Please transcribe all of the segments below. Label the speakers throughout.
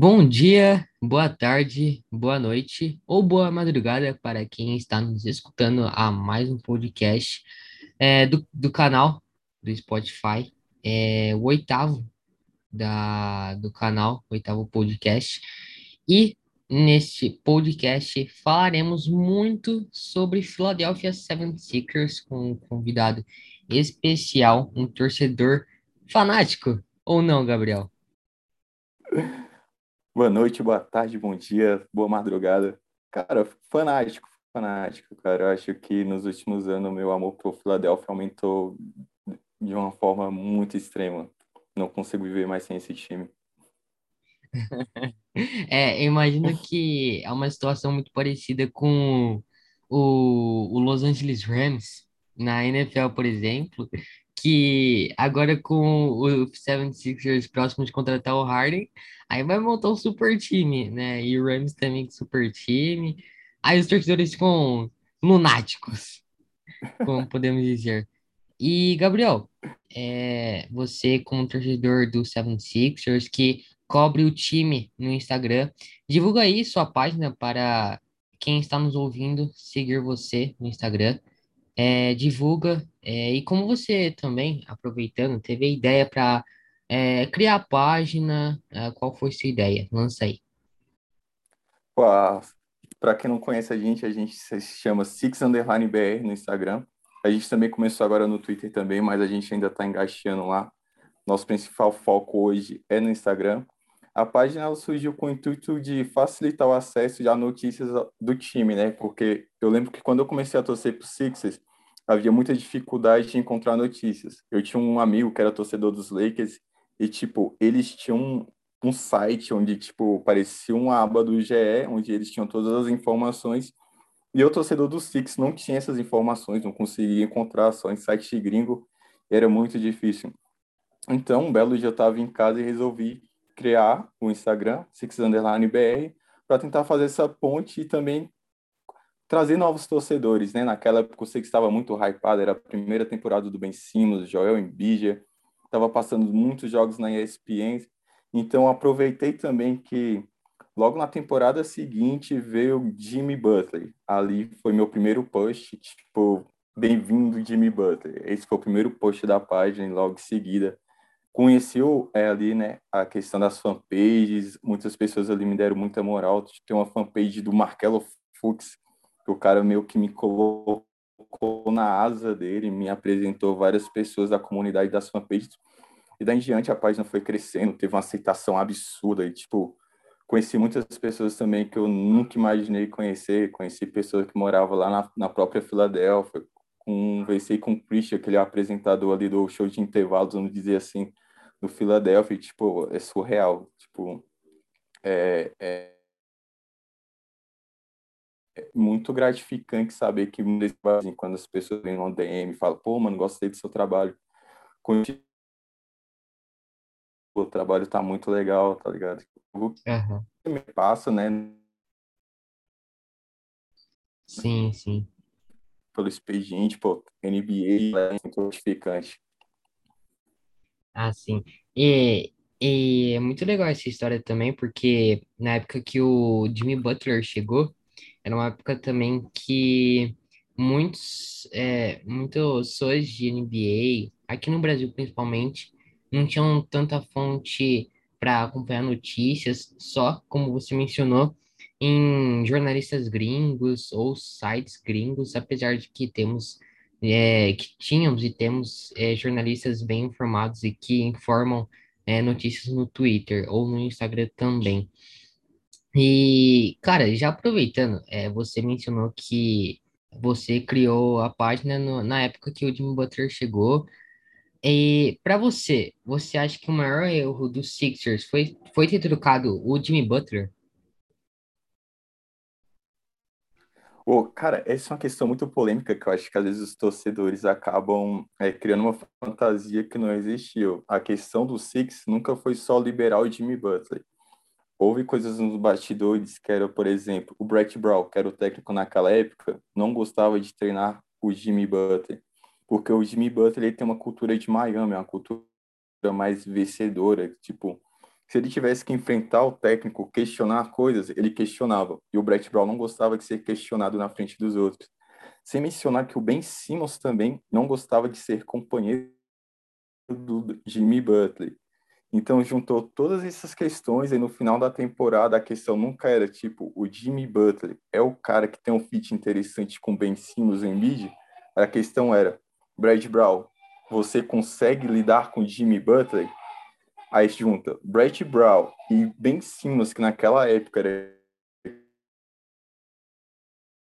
Speaker 1: Bom dia, boa tarde, boa noite ou boa madrugada para quem está nos escutando a mais um podcast é, do, do canal do Spotify, é, o oitavo da, do canal, oitavo podcast. E neste podcast falaremos muito sobre Philadelphia 76ers com um convidado especial, um torcedor fanático, ou não, Gabriel?
Speaker 2: Boa noite, boa tarde, bom dia, boa madrugada. Cara, fanático, fanático, cara. Eu acho que nos últimos anos meu amor por Philadelphia aumentou de uma forma muito extrema. Não consigo viver mais sem esse time.
Speaker 1: É, eu imagino que é uma situação muito parecida com o, o Los Angeles Rams na NFL, por exemplo, que agora com o 76ers próximo de contratar o Harden, aí vai montar um super time, né? E o Rams também com super time. Aí os torcedores ficam lunáticos, como podemos dizer. E, Gabriel, é, você como torcedor do 76ers que cobre o time no Instagram, divulga aí sua página para quem está nos ouvindo seguir você no Instagram é, divulga. É, e como você também, aproveitando, teve a ideia para é, criar a página, é, qual foi sua ideia? Lança aí.
Speaker 2: Para quem não conhece a gente, a gente se chama Six Underline BR no Instagram. A gente também começou agora no Twitter também, mas a gente ainda está engaixando lá. Nosso principal foco hoje é no Instagram. A página surgiu com o intuito de facilitar o acesso a notícias do time, né? Porque eu lembro que quando eu comecei a torcer para Sixers, havia muita dificuldade de encontrar notícias. Eu tinha um amigo que era torcedor dos Lakers e, tipo, eles tinham um, site onde, tipo, parecia uma aba do GE, onde eles tinham todas as informações e eu, torcedor do Six, não tinha essas informações, não conseguia encontrar só em site gringo, era muito difícil. Então, um belo dia eu estava em casa e resolvi criar o Instagram, Six Underline BR, para tentar fazer essa ponte e também trazer novos torcedores, né? Naquela época eu sei que estava muito hypado, era a primeira temporada do Ben Simmons, Joel Embiid, estava passando muitos jogos na ESPN, então aproveitei também que logo na temporada seguinte veio Jimmy Butler. Ali foi meu primeiro post, tipo, bem-vindo Jimmy Butler. Esse foi o primeiro post da página e logo em seguida conheci é, ali, né, a questão das fanpages, muitas pessoas ali me deram muita moral. Tem uma fanpage do Markello Fuchs, o cara meio que me colocou na asa dele, me apresentou várias pessoas da comunidade das fanpages, e daí em diante a página foi crescendo, teve uma aceitação absurda, e tipo, conheci muitas pessoas também que eu nunca imaginei conhecer, conheci pessoas que moravam lá na, na própria Filadélfia, conversei com o Christian, que ele é apresentador ali do show de intervalos, onde dizia assim, Filadélfia, e, tipo, é surreal, tipo, é, é é muito gratificante saber que quando as pessoas vêm no DM e falam, pô, mano, gostei do seu trabalho. O trabalho tá muito legal, tá ligado?
Speaker 1: Uhum.
Speaker 2: Me passa, né?
Speaker 1: Sim, sim.
Speaker 2: Pelo expediente, pô, NBA é muito gratificante.
Speaker 1: Ah, sim. E, e é muito legal essa história também, porque na época que o Jimmy Butler chegou, era uma época também que muitos, é, muitos fãs de NBA, aqui no Brasil principalmente, não tinham tanta fonte para acompanhar notícias, só, como você mencionou, em jornalistas gringos ou sites gringos, apesar de que temos, é, que tínhamos e temos é, jornalistas bem informados e que informam é, notícias no Twitter ou no Instagram também. E, cara, já aproveitando, é, você mencionou que você criou a página no- na época que o Jimmy Butler chegou. E para você, você acha que o maior erro dos Sixers foi, foi ter trocado o Jimmy Butler?
Speaker 2: Pô, cara, essa é uma questão muito polêmica que eu acho que às vezes os torcedores acabam é, criando uma fantasia que não existiu. A questão do Six nunca foi só liberar o Jimmy Butler houve coisas nos bastidores que era, por exemplo, o Brett Brown, que era o técnico naquela época, não gostava de treinar o Jimmy Butler, porque o Jimmy Butler ele tem uma cultura de Miami, uma cultura mais vencedora, tipo, Se ele tivesse que enfrentar o técnico, questionar coisas, ele questionava. E o Brett Brown não gostava de ser questionado na frente dos outros. Sem mencionar que o Ben Simmons também não gostava de ser companheiro do Jimmy Butler. Então juntou todas essas questões e no final da temporada a questão nunca era tipo o Jimmy Butler é o cara que tem um fit interessante com Ben Simmons em mid. A questão era Brad Brown, você consegue lidar com Jimmy Butler? Aí junta Brett Brown e Ben Simmons, que naquela época era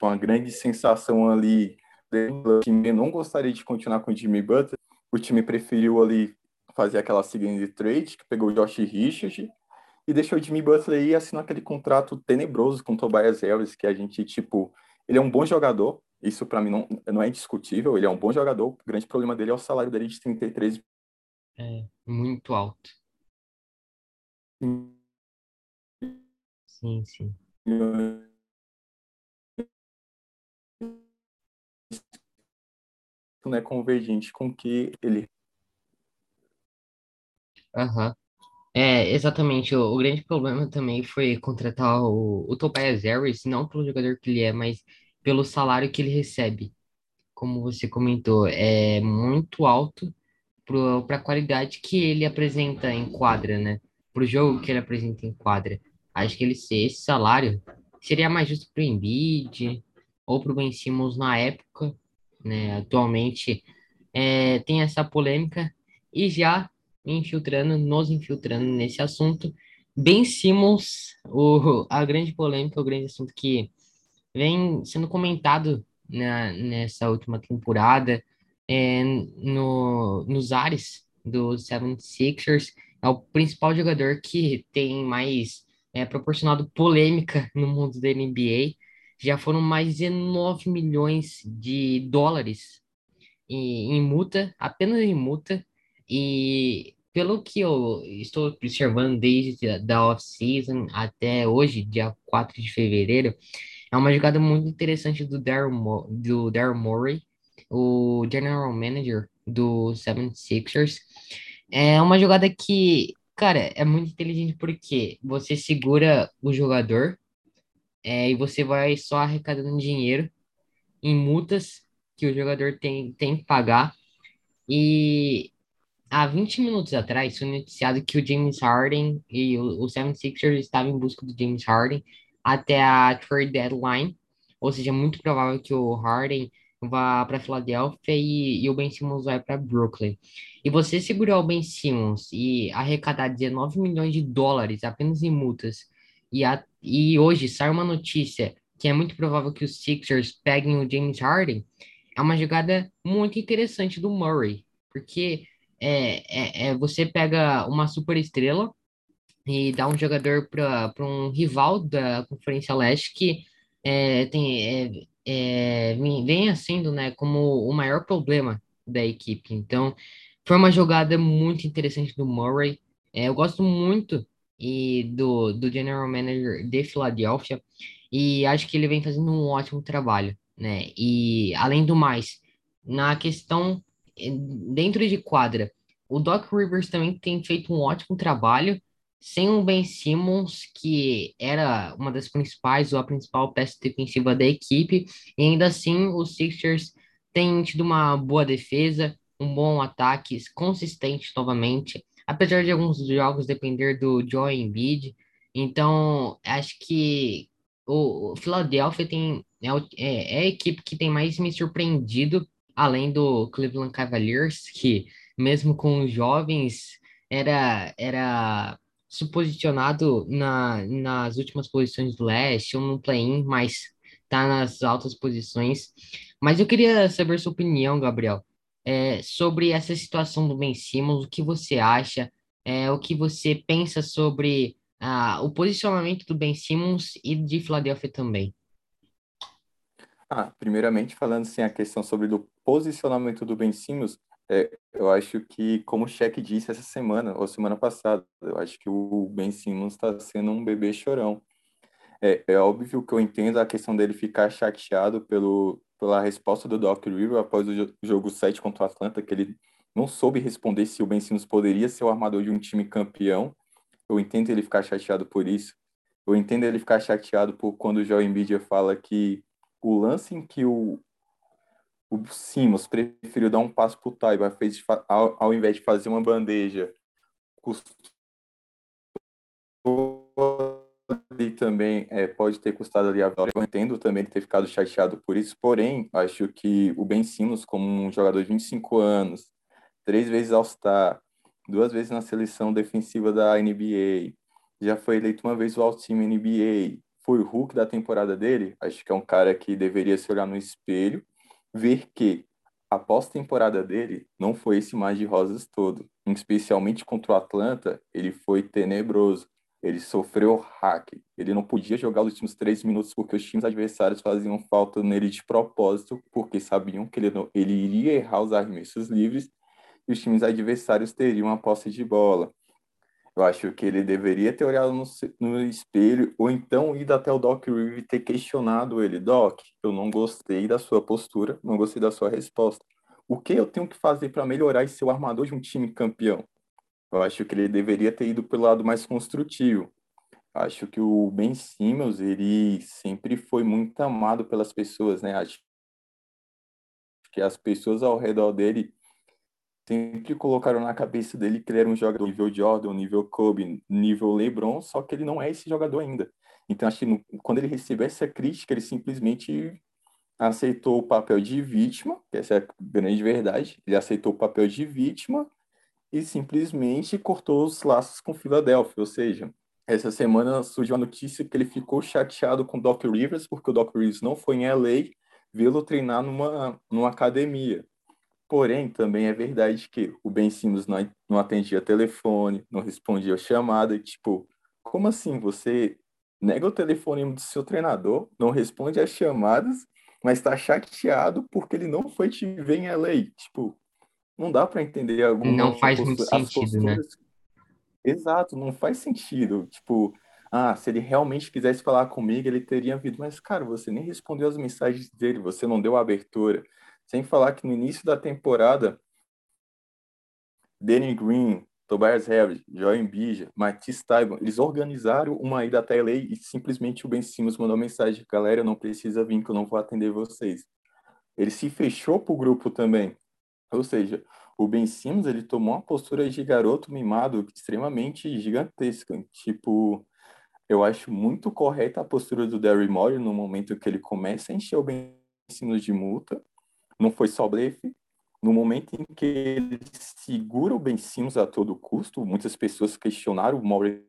Speaker 2: uma grande sensação ali. O time não gostaria de continuar com o Jimmy Butler. O time preferiu ali fazer aquela seguinte trade, que pegou o Josh Richard e deixou o Jimmy Butler ir assinar aquele contrato tenebroso com o Tobias Harris, que a gente, tipo, ele é um bom jogador, isso para mim não, não é discutível, ele é um bom jogador, o grande problema dele é o salário dele de 33
Speaker 1: É, muito alto. Sim, sim.
Speaker 2: Não é convergente com que ele
Speaker 1: Aham. É, exatamente. O, o grande problema também foi contratar o, o Tobias Harris, não pelo jogador que ele é, mas pelo salário que ele recebe. Como você comentou, é muito alto para a qualidade que ele apresenta em quadra, né? Para o jogo que ele apresenta em quadra. Acho que ele esse salário seria mais justo para o Embiid ou para o Ben Simmons na época, né? Atualmente é, tem essa polêmica e já infiltrando, nos infiltrando nesse assunto. Ben Simmons, o, a grande polêmica, o grande assunto que vem sendo comentado na, nessa última temporada é, no, nos ares do 76ers. É o principal jogador que tem mais é, proporcionado polêmica no mundo da NBA. Já foram mais de 9 milhões de dólares em, em multa, apenas em multa. E pelo que eu estou observando desde da off-season até hoje, dia 4 de fevereiro, é uma jogada muito interessante do Daryl, do Daryl Morey, o general manager do 76ers. É uma jogada que, cara, é muito inteligente porque você segura o jogador é, e você vai só arrecadando dinheiro em multas que o jogador tem, tem que pagar. E há 20 minutos atrás foi noticiado que o James Harden e o, o 76ers estavam em busca do James Harden até a trade deadline, ou seja, é muito provável que o Harden vá para Filadélfia e, e, o Ben Simmons vai para Brooklyn. E você segurar o Ben Simmons e arrecadar 19 milhões de dólares apenas em multas, e, a, e hoje sai uma notícia que é muito provável que os Sixers peguem o James Harden, é uma jogada muito interessante do Murray, porque é, é, é você pega uma super estrela e dá um jogador para um rival da Conferência Leste que é, tem, é, é, vem sendo né, como o maior problema da equipe. Então, foi uma jogada muito interessante do Murray. É, eu gosto muito e do, do General Manager de Filadélfia e acho que ele vem fazendo um ótimo trabalho, né? E além do mais, na questão dentro de quadra, o Doc Rivers também tem feito um ótimo trabalho sem o Ben Simmons, que era uma das principais ou a principal peça defensiva da equipe, e ainda assim os Sixers têm tido uma boa defesa, um bom ataque, consistente novamente, apesar de alguns jogos depender do Joe Embiid. Então, acho que o, Philadelphia tem, é, é, é a equipe que tem mais me surpreendido além do Cleveland Cavaliers, que mesmo com os jovens era era suposicionado na, nas últimas posições do leste ou no play-in, mas tá nas altas posições. Mas eu queria saber sua opinião, Gabriel, é, sobre essa situação do Ben Simmons, o que você acha, é, o que você pensa sobre ah, o posicionamento do Ben Simmons e de Philadelphia também.
Speaker 2: Ah, primeiramente, falando assim, a questão sobre o posicionamento do Ben Simmons, é, eu acho que, como o Cheque disse essa semana, ou semana passada, eu acho que o Ben Simmons está sendo um bebê chorão. É, é, óbvio que eu entendo a questão dele ficar chateado pelo, pela resposta do Doc Rivers após o jogo 7 contra o Atlanta, que ele não soube responder se o Ben Simmons poderia ser o armador de um time campeão. Eu entendo ele ficar chateado por isso. Eu entendo ele ficar chateado por quando o Joel Embiid fala que o lance em que o, o preferiu dar um passo pro Taiba, fez ao, ao invés de fazer uma bandeja, custou e também é, pode ter custado ali a vitória. Eu entendo também ele ter ficado chateado por isso, porém, acho que o Ben Simmons, como um jogador de 25 anos, três vezes All-Star, duas vezes na seleção defensiva da NBA, já foi eleito uma vez o All-Team NBA, foi o Hulk da temporada dele, acho que é um cara que deveria se olhar no espelho, ver que a pós-temporada dele não foi esse mar de rosas todo, especialmente contra o Atlanta, ele foi tenebroso ele sofreu hack. Ele não podia jogar os últimos três minutos porque os times adversários faziam falta nele de propósito, porque sabiam que ele, não, ele iria errar os arremessos livres e os times adversários teriam a posse de bola. Eu acho que ele deveria ter olhado no, no espelho ou então ido até o Doc Rivers e ter questionado ele. Doc, eu não gostei da sua postura, não gostei da sua resposta. O que eu tenho que fazer para melhorar e ser o armador de um time campeão? Eu acho que ele deveria ter ido pelo lado mais construtivo. Acho que o Ben Simmons, ele sempre foi muito amado pelas pessoas, né? Acho que as pessoas ao redor dele sempre colocaram na cabeça dele que ele era um jogador nível Jordan, nível Kobe, nível LeBron, só que ele não é esse jogador ainda. Então, acho que no, quando ele recebeu essa crítica, ele simplesmente aceitou o papel de vítima, que essa é a grande verdade. Ele aceitou o papel de vítima e simplesmente cortou os laços com Filadélfia. Ou seja, essa semana surgiu a notícia que ele ficou chateado com o Doc Rivers, porque o Doc Rivers não foi em LA vê-lo treinar numa, numa academia. Porém, também é verdade que o Ben Simmons não, não atendia telefone, não respondia chamada, tipo, como assim? Você nega o telefone do seu treinador, não responde as chamadas, mas está chateado porque ele não foi te ver em LA. Tipo, não dá para entender alguma
Speaker 1: Não faz muito sentido, né?
Speaker 2: Exato, não faz sentido. Tipo, ah, se ele realmente quisesse falar comigo, ele teria vindo. Mas, cara, você nem respondeu as mensagens dele, você não deu abertura. Sem falar que no início da temporada, Danny Green, Tobias Harris, Joel Embiid, Matisse Taibo, eles organizaram uma ida até LA e simplesmente o Ben Simmons mandou mensagem, galera, não precisa vir que eu não vou atender vocês. Ele se fechou pro grupo também. Ou seja, o Ben Simmons ele tomou uma postura de garoto mimado extremamente gigantesca. Tipo, eu acho muito correta a postura do Derry Moore no momento que ele começa a encher o Ben Simmons de multa. Não foi só blefe. No momento em que ele segura o Ben Simmons a todo custo, muitas pessoas questionaram o Moore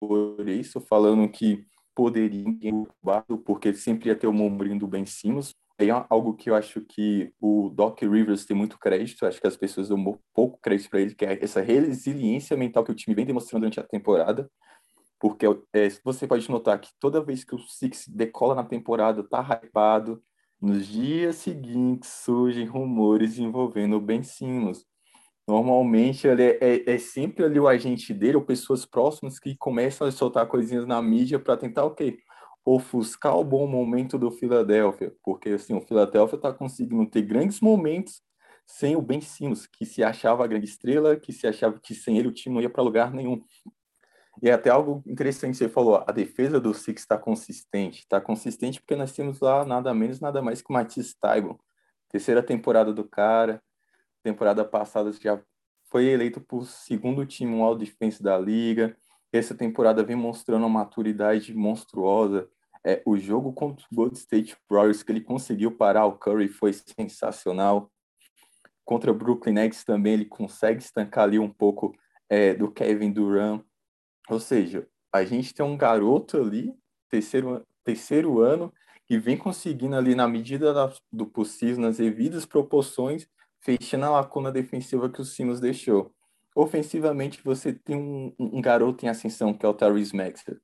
Speaker 2: por isso, falando que poderia derrubado, porque sempre ia ter o ombrinho do Ben Simmons. É algo que eu acho que o Doc Rivers tem muito crédito, acho que as pessoas dão pouco crédito para ele, que é essa resiliência mental que o time vem demonstrando durante a temporada. Porque é, você pode notar que toda vez que o Six decola na temporada, tá hypado, nos dias seguintes surgem rumores envolvendo o Ben Simmons. Normalmente ele é, é, é, sempre ali o agente dele ou pessoas próximas que começam a soltar coisinhas na mídia para tentar o quê? Ofuscar o bom momento do Philadelphia, porque assim, o Philadelphia está conseguindo ter grandes momentos sem o Ben Simmons, que se achava a grande estrela, que se achava que sem ele o time não ia para lugar nenhum. E é até algo interessante você falou, a defesa do Six está consistente. Está consistente porque nós temos lá nada menos, nada mais que o Matisse Taibo. Terceira temporada do cara, temporada passada já foi eleito por segundo time um All Defense da liga. Essa temporada vem mostrando uma maturidade monstruosa. É, o jogo contra o Gold State Warriors que ele conseguiu parar o Curry foi sensacional. Contra o Brooklyn Nets também ele consegue estancar ali um pouco é, do Kevin Durant. Ou seja, a gente tem um garoto ali, terceiro, terceiro ano, que vem conseguindo ali na medida da, do possível, nas devidas proporções, fechando a lacuna defensiva que o Simmons deixou. Ofensivamente, você tem um, um garoto em ascensão, que é o Tyrese Maxey.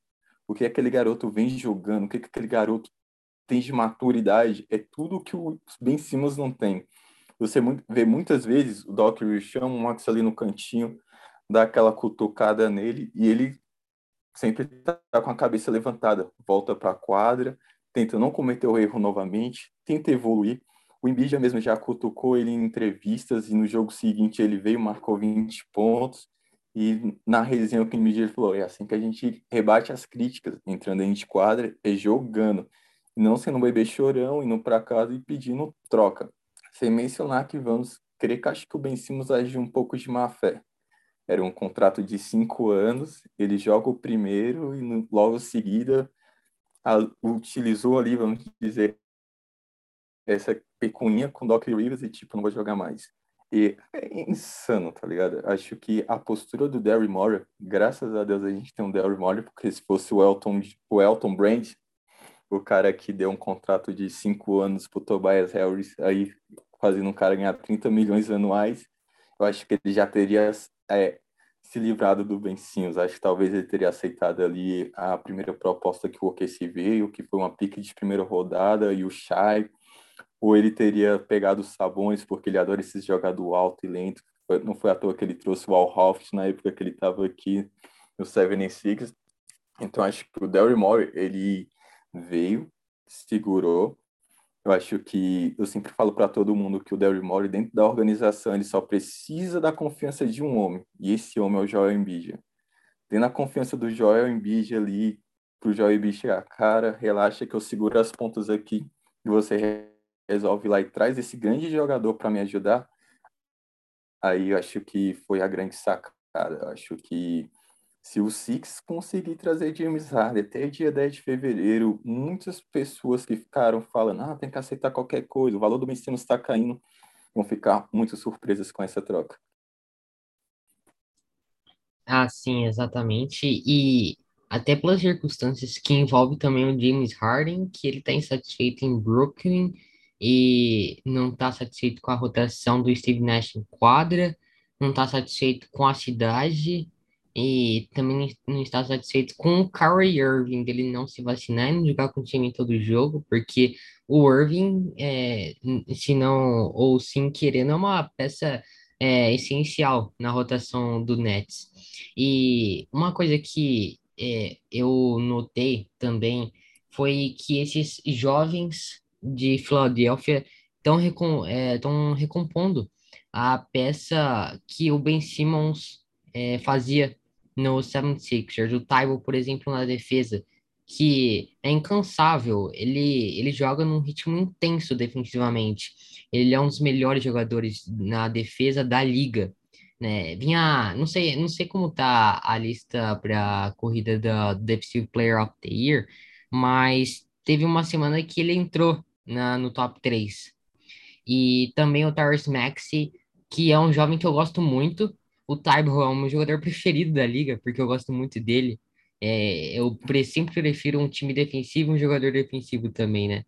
Speaker 2: O que aquele garoto vem jogando, o que aquele garoto tem de maturidade, é tudo que o Ben Simmons não tem. Você vê muitas vezes o Doc Rivers chama o Max ali no cantinho, dá aquela cutucada nele e ele sempre está com a cabeça levantada, volta para a quadra, tenta não cometer o erro novamente, tenta evoluir. O Embiid mesmo já cutucou ele em entrevistas e no jogo seguinte ele veio, marcou 20 pontos e na resenha com o Embiid falou, é assim que a gente rebate as críticas, entrando dentro de quadra e jogando, não sendo um bebê chorão, indo para casa e pedindo troca. Sem mencionar que vamos crer que acho que o Ben Simmons agiu um pouco de má fé. Era um contrato de cinco anos, ele joga o primeiro e logo em seguida a, utilizou ali, vamos dizer, essa pecuninha com Doc Rivers e tipo, não vou jogar mais. E é insano, tá ligado? Acho que a postura do Derry Moore, graças a Deus a gente tem um Derry Moore, porque se fosse o Elton, o Elton Brand, o cara que deu um contrato de cinco anos pro Tobias Harris, aí fazendo um cara ganhar 30 milhões anuais, eu acho que ele já teria é, se livrado do Ben Simmons. Acho que talvez ele teria aceitado ali a primeira proposta que o OKC veio, que foi uma pique de primeira rodada, e o Shai, ou ele teria pegado os Sabões, porque ele adora esses jogador alto e lento. Não foi à toa que ele trouxe o Al Hoffs na época que ele estava aqui no 76. Então acho que o Daryl Morey, ele veio, segurou, eu acho que eu sempre falo para todo mundo que o Daryl Morey dentro da organização ele só precisa da confiança de um homem e esse homem é o Joel Embiid. Tendo a confiança do Joel Embiid ali para o Joel Embiid chegar, cara, relaxa que eu seguro as pontas aqui e você resolve lá e traz esse grande jogador para me ajudar. Aí eu acho que foi a grande sacada. Eu acho que se o Six conseguir trazer James Harden até dia 10 de fevereiro, muitas pessoas que ficaram falando, ah, tem que aceitar qualquer coisa, o valor do Ben Simmons está caindo, vão ficar muito surpresas com essa troca.
Speaker 1: Ah, sim, exatamente. E até pelas circunstâncias que envolve também o James Harden, que ele está insatisfeito em Brooklyn e não está satisfeito com a rotação do Steve Nash em quadra, não está satisfeito com a cidade e também não está satisfeito com o Kyrie Irving, dele não se vacinar e não jogar com o time em todo jogo, porque o Irving, é, se não, ou sim querendo, é uma peça é, essencial na rotação do Nets. E uma coisa que é, eu notei também foi que esses jovens de Filadélfia estão recom, é, recompondo a peça que o Ben Simmons é, fazia no 76ers. O Taibo, por exemplo, na defesa, que é incansável. Ele, ele joga num ritmo intenso defensivamente. Ele é um dos melhores jogadores na defesa da liga. Né? Vinha, não sei, não sei como tá a lista para a corrida da Defensive Player of the Year, mas teve uma semana que ele entrou na, no top 3. E também o Tyrese Maxey, que é um jovem que eu gosto muito, o Taibo é o meu jogador preferido da liga, porque eu gosto muito dele. É, eu sempre prefiro um time defensivo um jogador defensivo também, né?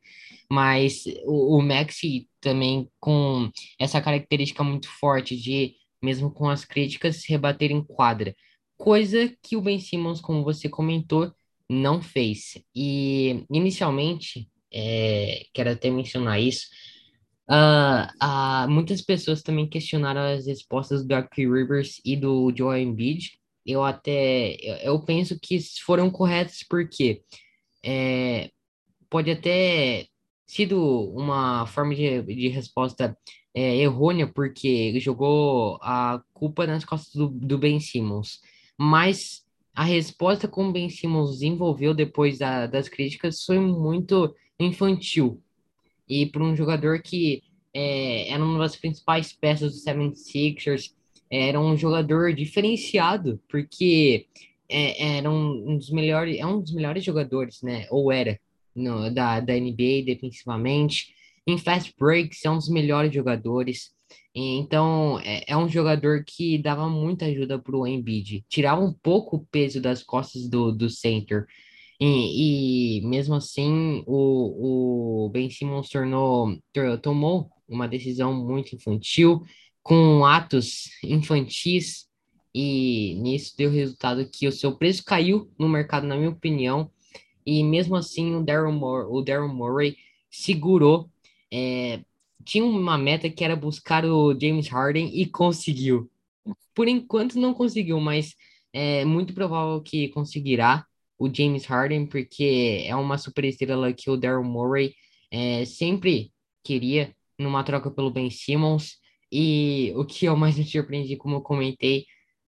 Speaker 1: Mas o, o Maxi também com essa característica muito forte de, mesmo com as críticas, rebater em quadra. Coisa que o Ben Simmons, como você comentou, não fez. E, inicialmente, é, quero até mencionar isso, Uh, uh, muitas pessoas também questionaram as respostas do Doc Rivers e do Joel Embiid. Eu até eu, eu penso que foram corretas porque é, pode até sido uma forma de, de resposta é, errônea porque jogou a culpa nas costas do, do Ben Simmons. Mas a resposta como Ben Simmons desenvolveu depois da, das críticas foi muito infantil e por um jogador que é, era uma das principais peças do 76ers, era um jogador diferenciado, porque é, era um, dos melhores, é um dos melhores jogadores, né? Ou era no, da, da NBA defensivamente. Em fast breaks é um dos melhores jogadores. Então é, é um jogador que dava muita ajuda para o Embiid, tirava um pouco o peso das costas do, do center. E, e mesmo assim, o, o Ben Simmons tornou, tomou uma decisão muito infantil, com atos infantis, e nisso deu resultado que o seu preço caiu no mercado, na minha opinião, e mesmo assim o Daryl Morey, o Daryl Morey segurou. É, tinha uma meta que era buscar o James Harden e conseguiu. Por enquanto não conseguiu, mas é muito provável que conseguirá o James Harden, porque é uma super estrela que o Daryl Morey é, sempre queria numa troca pelo Ben Simmons. E o que eu mais me surpreendi, como eu comentei,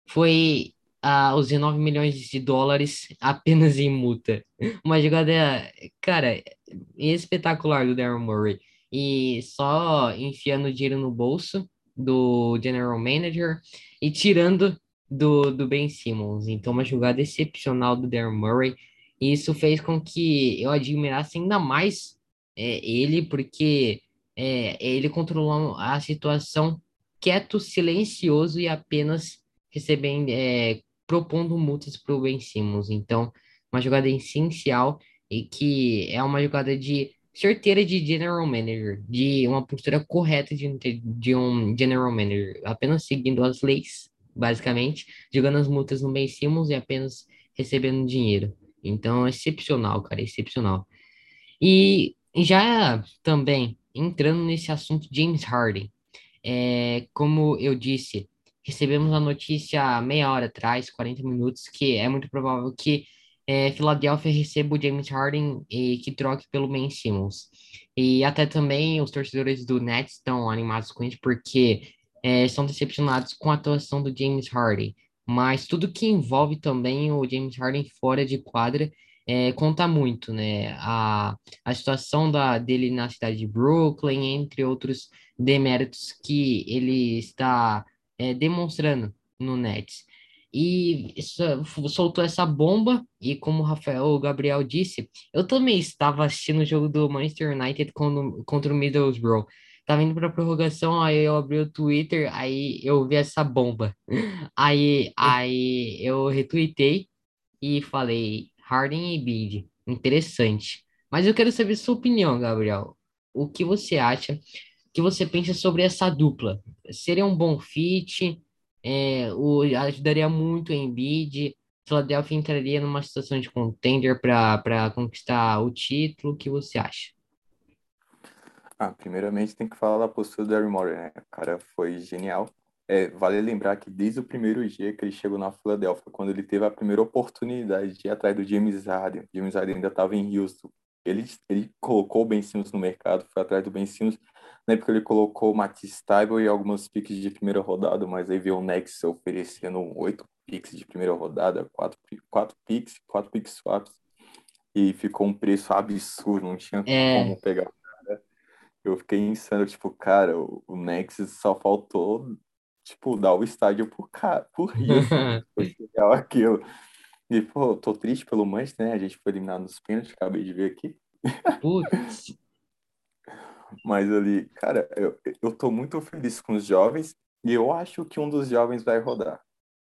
Speaker 1: foi ah, os 19 milhões de dólares apenas em multa. Uma jogada, cara, espetacular do Daryl Morey. E só enfiando dinheiro no bolso do general manager e tirando do, do Ben Simmons. Então, uma jogada excepcional do Daryl Murray. E isso fez com que eu admirasse ainda mais é, ele, porque é, ele controlou a situação quieto, silencioso e apenas recebendo, é, propondo multas para o Ben Simmons. Então, uma jogada essencial e que é uma jogada de certeira de general manager, de uma postura correta de, de um general manager, apenas seguindo as leis, basicamente, jogando as multas no Ben Simmons e apenas recebendo dinheiro. Então, excepcional, cara, excepcional. E já também entrando nesse assunto James Harden, é, como eu disse, recebemos a notícia meia hora atrás, 40 minutos, que é muito provável que é, Philadelphia receba o James Harden e que troque pelo Ben Simmons. E até também os torcedores do Nets estão animados com isso, porque é, estão decepcionados com a atuação do James Harden. Mas tudo que envolve também o James Harden fora de quadra é, conta muito, né? A, a situação da, dele na cidade de Brooklyn, entre outros deméritos que ele está é, demonstrando no Nets. E soltou essa bomba, e como o Rafael o Gabriel disse, eu também estava assistindo o jogo do Manchester United contra o Middlesbrough. Tava indo pra prorrogação, aí eu abri o Twitter, aí eu vi essa bomba. Aí, aí eu retuitei e falei, Harden e Embiid. Interessante. Mas eu quero saber sua opinião, Gabriel. O que você acha? O que você pensa sobre essa dupla? Seria um bom fit? É, o, ajudaria muito o Embiid? Philadelphia entraria numa situação de contender para conquistar o título? O que você acha?
Speaker 2: Ah, primeiramente tem que falar da postura do Harry Morey, né? O cara foi genial. É, vale lembrar que desde o primeiro dia que ele chegou na Filadélfia, quando ele teve a primeira oportunidade de ir atrás do James Harden, James Harden ainda estava em Houston, ele, ele colocou o Ben Simmons no mercado, foi atrás do Ben Simmons, na época ele colocou o Matisse Tybalt e algumas piques de primeira rodada, mas aí veio o Nex oferecendo oito piques de primeira rodada, quatro, quatro piques, quatro piques swaps, e ficou um preço absurdo, não tinha é... como pegar eu fiquei insano, tipo, cara, o, o Nexus só faltou tipo, dar o estádio por, cá, por isso. foi legal aquilo. E, pô, tô triste pelo Manchester, né? A gente foi eliminado nos pênaltis, acabei de ver aqui. Putz. Mas ali, cara, eu, eu tô muito feliz com os jovens e eu acho que um dos jovens vai rodar.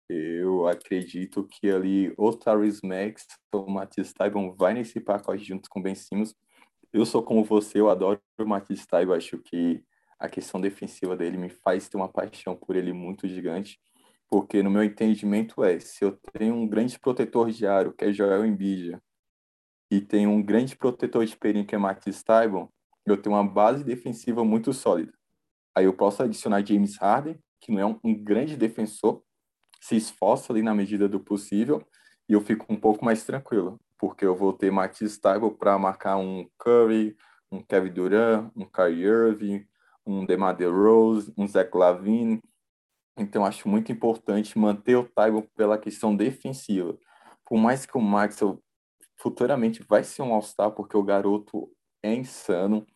Speaker 2: Eu acredito que ali o Tyrese Max ou o Matheus Taibon vai nesse pacote junto com o Ben Simmons. Eu sou como você, eu adoro o Matheus Taibon, acho que a questão defensiva dele me faz ter uma paixão por ele muito gigante, porque no meu entendimento é, se eu tenho um grande protetor de aro, que é Joel Embiid, e tenho um grande protetor de perímetro, que é Matisse Tybon, eu tenho uma base defensiva muito sólida. Aí eu posso adicionar James Harden, que não é um, um grande defensor, se esforça ali na medida do possível, e eu fico um pouco mais tranquilo, porque eu vou ter Matisse Tybon para marcar um Curry, um Kevin Durant, um Kyrie Irving, um DeMar DeRozan, um Zach Lavine. Então, acho muito importante manter o Tybalt pela questão defensiva. Por mais que o Maxwell futuramente vai ser um All-Star, porque o garoto é insano,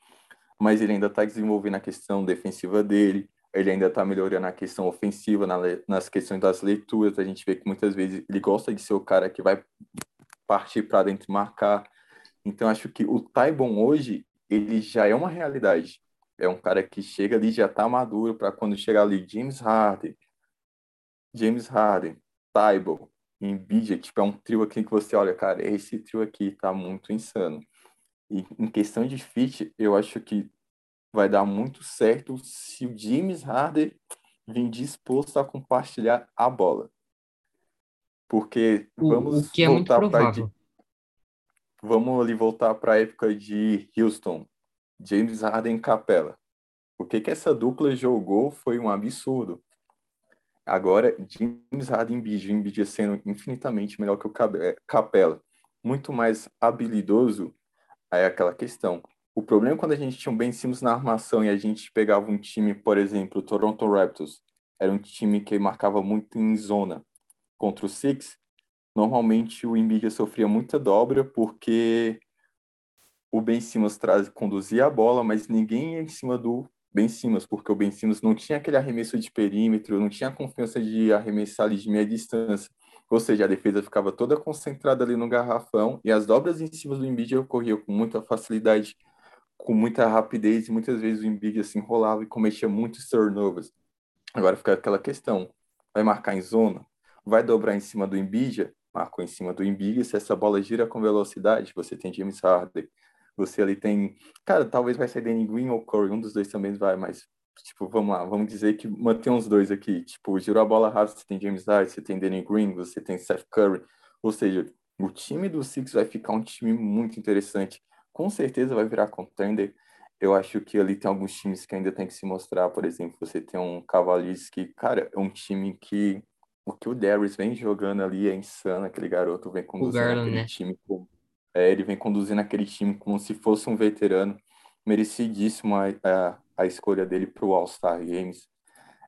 Speaker 2: mas ele ainda está desenvolvendo a questão defensiva dele, ele ainda está melhorando a questão ofensiva, na, nas questões das leituras. A gente vê que muitas vezes ele gosta de ser o cara que vai partir para dentro e marcar. Então, acho que o Tybon hoje, ele já é uma realidade é um cara que chega ali já tá maduro para quando chegar ali James Harden, James Harden, Tybalt, Embiid, tipo, é um trio aqui que você olha, cara, esse trio aqui tá muito insano. E em questão de fit, eu acho que vai dar muito certo se o James Harden vir disposto a compartilhar a bola. Porque vamos
Speaker 1: o, que é voltar para
Speaker 2: vamos ali voltar para a época de Houston, James Harden Capela. O que que essa dupla jogou foi um absurdo. Agora, James Harden e Embiid, sendo infinitamente melhor que o Capela, muito mais habilidoso, aí é aquela questão. O problema é quando a gente tinha um Ben Simmons na armação e a gente pegava um time, por exemplo, o Toronto Raptors, era um time que marcava muito em zona contra o Six, normalmente o Embiid sofria muita dobra porque o Ben Simmons traz, conduzia a bola, mas ninguém ia em cima do Ben Simmons, porque o Ben Simmons não tinha aquele arremesso de perímetro, não tinha a confiança de arremessar ali de meia distância. Ou seja, a defesa ficava toda concentrada ali no garrafão e as dobras em cima do Embiid ocorriam com muita facilidade, com muita rapidez e muitas vezes o Embiid assim enrolava e cometia muitos turnovers. Agora fica aquela questão, vai marcar em zona? Vai dobrar em cima do Embiid? Marcou em cima do Embiid, se essa bola gira com velocidade, você tem James Harden, você ali tem. Cara, talvez vai sair Danny Green ou Corey, um dos dois também vai, mas, tipo, vamos lá, vamos dizer que mantém os dois aqui. Tipo, girou a bola rápido, você tem James Harden, você tem Danny Green, você tem Seth Curry. Ou seja, o time do Six vai ficar um time muito interessante. Com certeza vai virar contender. Eu acho que ali tem alguns times que ainda tem que se mostrar. Por exemplo, você tem um Cavaliers que, cara, é um time que o que o Darius vem jogando ali é insano. Aquele garoto vem conduzindo Garland, aquele né? time como é, ele vem conduzindo aquele time como se fosse um veterano. Merecidíssimo a, a, a escolha dele para o All-Star Games.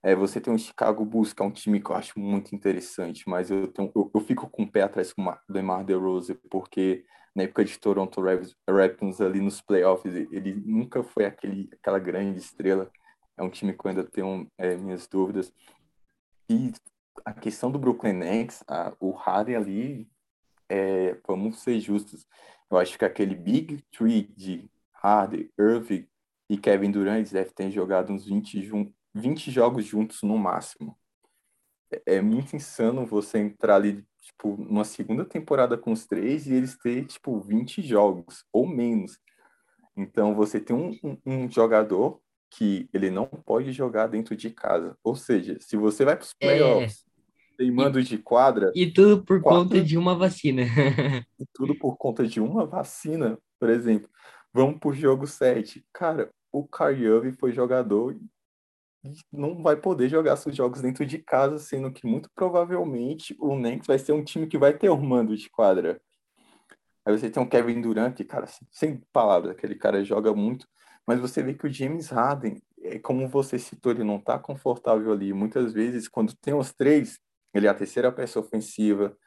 Speaker 2: É, você tem o Chicago Bulls, que é um time que eu acho muito interessante, mas eu, tenho, eu, eu fico com o pé atrás com o DeMar DeRozan, porque na época de Toronto Raptors ali nos playoffs, ele nunca foi aquele, aquela grande estrela. É um time que eu ainda tenho é, minhas dúvidas. E a questão do Brooklyn Nets, a, o Harden ali é, vamos ser justos, eu acho que aquele Big Three de Harden, Irving e Kevin Durant deve ter jogado uns 20, 20 jogos juntos no máximo. É, é muito insano você entrar ali, tipo, numa segunda temporada com os três e eles ter, tipo, 20 jogos ou menos. Então, você tem um, um, um jogador que ele não pode jogar dentro de casa. Ou seja, se você vai para os é. playoffs tem mando de quadra.
Speaker 1: E tudo por quatro, conta de uma vacina.
Speaker 2: e tudo por conta de uma vacina, por exemplo. Vamos pro jogo 7. Cara, o Kyrie foi jogador e não vai poder jogar seus jogos dentro de casa, sendo que muito provavelmente o Knicks vai ser um time que vai ter um mando de quadra. Aí você tem o Kevin Durant, que, cara, sem palavras, aquele cara joga muito, mas você vê que o James Harden, é como você citou, ele não tá confortável ali. Muitas vezes, quando tem os três, ele é a terceira peça ofensiva.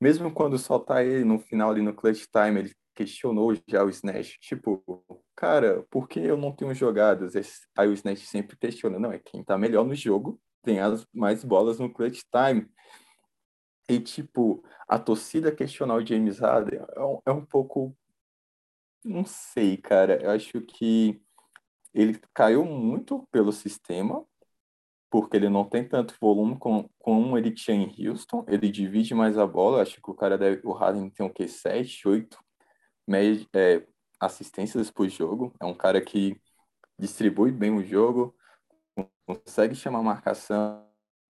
Speaker 2: Mesmo quando soltar ele no final ali no clutch time, ele questionou já o Snatch. Tipo, cara, por que eu não tenho jogadas? Aí o Snatch sempre questiona. Não, é quem tá melhor no jogo tem as mais bolas no clutch time. E, tipo, a torcida questionar o James Harden é um, é um pouco. Não sei, cara. Eu acho que ele caiu muito pelo sistema, porque ele não tem tanto volume como, como ele tinha em Houston. Ele divide mais a bola. Acho que o cara deve, o Harden tem o quê? 7, 8 média, é, assistências por jogo. É um cara que distribui bem o jogo, consegue chamar marcação,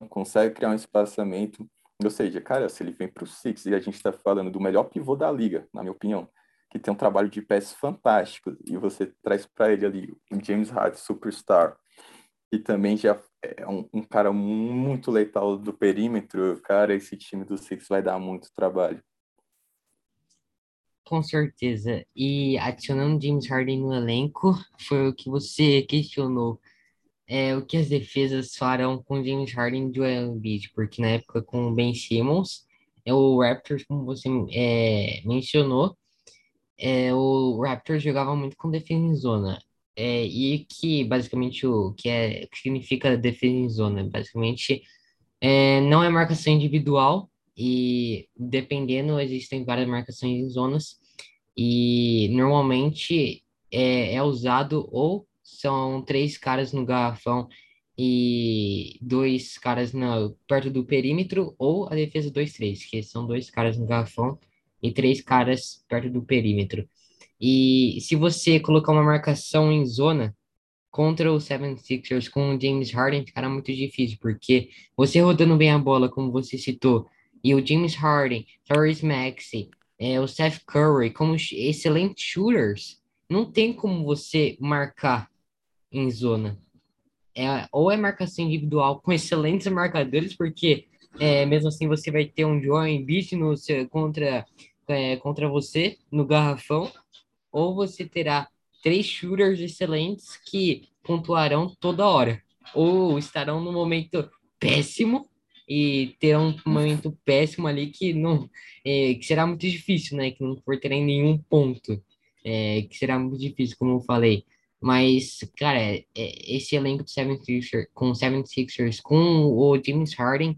Speaker 2: consegue criar um espaçamento. Ou seja, cara, se ele vem para o Six e a gente está falando do melhor pivô da liga, na minha opinião, que tem um trabalho de pés fantástico, e você traz para ele ali o James Harden, superstar, e também já é um, um, cara muito letal do perímetro, cara, esse time do Six vai dar muito trabalho.
Speaker 1: Com certeza. E adicionando James Harden no elenco, foi o que você questionou. É, o que as defesas farão com James Harden e Joel Embiid, porque na época com o Ben Simmons, é o Raptors, como você é, mencionou, é, o Raptors jogava muito com defesa em zona. É, e que basicamente o que é que significa defesa em zona, basicamente é, não é marcação individual e dependendo existem várias marcações em zonas e normalmente é, é usado ou são três caras no garrafão e dois caras na, perto do perímetro ou a defesa 2-3, que são dois caras no garrafão e três caras perto do perímetro. E se você colocar uma marcação em zona contra o 76ers com o James Harden, ficará muito difícil, porque você rodando bem a bola, como você citou, e o James Harden, Therese Maxey, é, o Seth Curry, como excelentes shooters, não tem como você marcar em zona. É, ou é marcação individual com excelentes marcadores, porque é, mesmo assim você vai ter um Joel Embiid no, contra, é, contra você no garrafão, ou você terá três shooters excelentes que pontuarão toda hora, ou estarão no momento péssimo e terão um momento péssimo ali que não é, que será muito difícil, né? Que não for ter nenhum ponto, é, que será muito difícil, como eu falei. Mas, cara, é, é esse elenco do Seven Sixers, com Seven Sixers, com o James Harden,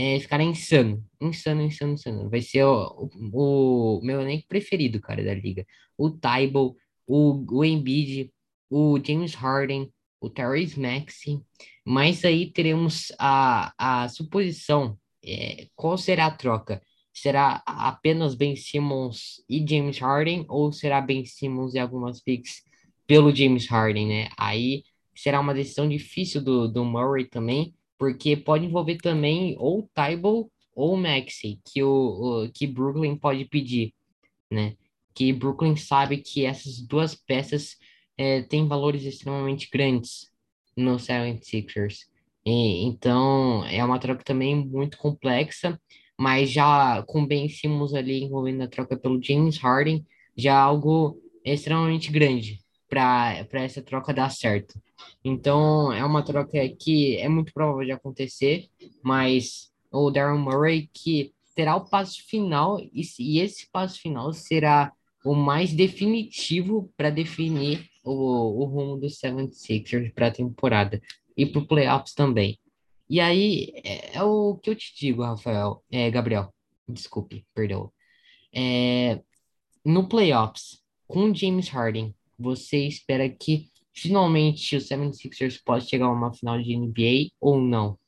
Speaker 1: é, ficará insano, insano, insano, insano. Vai ser o, o, o meu elenco preferido, cara, da liga. O Tybal, o, o Embiid, o James Harden, o Therese Maxey, mas aí teremos a, a suposição, é, qual será a troca? Será apenas Ben Simmons e James Harden, ou será Ben Simmons e algumas picks pelo James Harden, né? Aí será uma decisão difícil do, do Murray também, porque pode envolver também ou Tybal ou Maxey, que o, o que Brooklyn pode pedir, né? Que Brooklyn sabe que essas duas peças é, têm valores extremamente grandes no 76ers. E, então, é uma troca também muito complexa, mas já com Ben Simmons ali envolvendo a troca pelo James Harden, já é algo extremamente grande para essa troca dar certo. Então, é uma troca que é muito provável de acontecer, mas o Darren Murray que terá o passo final, e, e esse passo final será o mais definitivo para definir o, o rumo do 76ers para a temporada e para o playoffs também. E aí, é, é, o que eu te digo, Rafael, é, Gabriel, desculpe, perdão. É, no playoffs, com James Harden, você espera que finalmente o 76ers possa chegar a uma final de NBA ou não?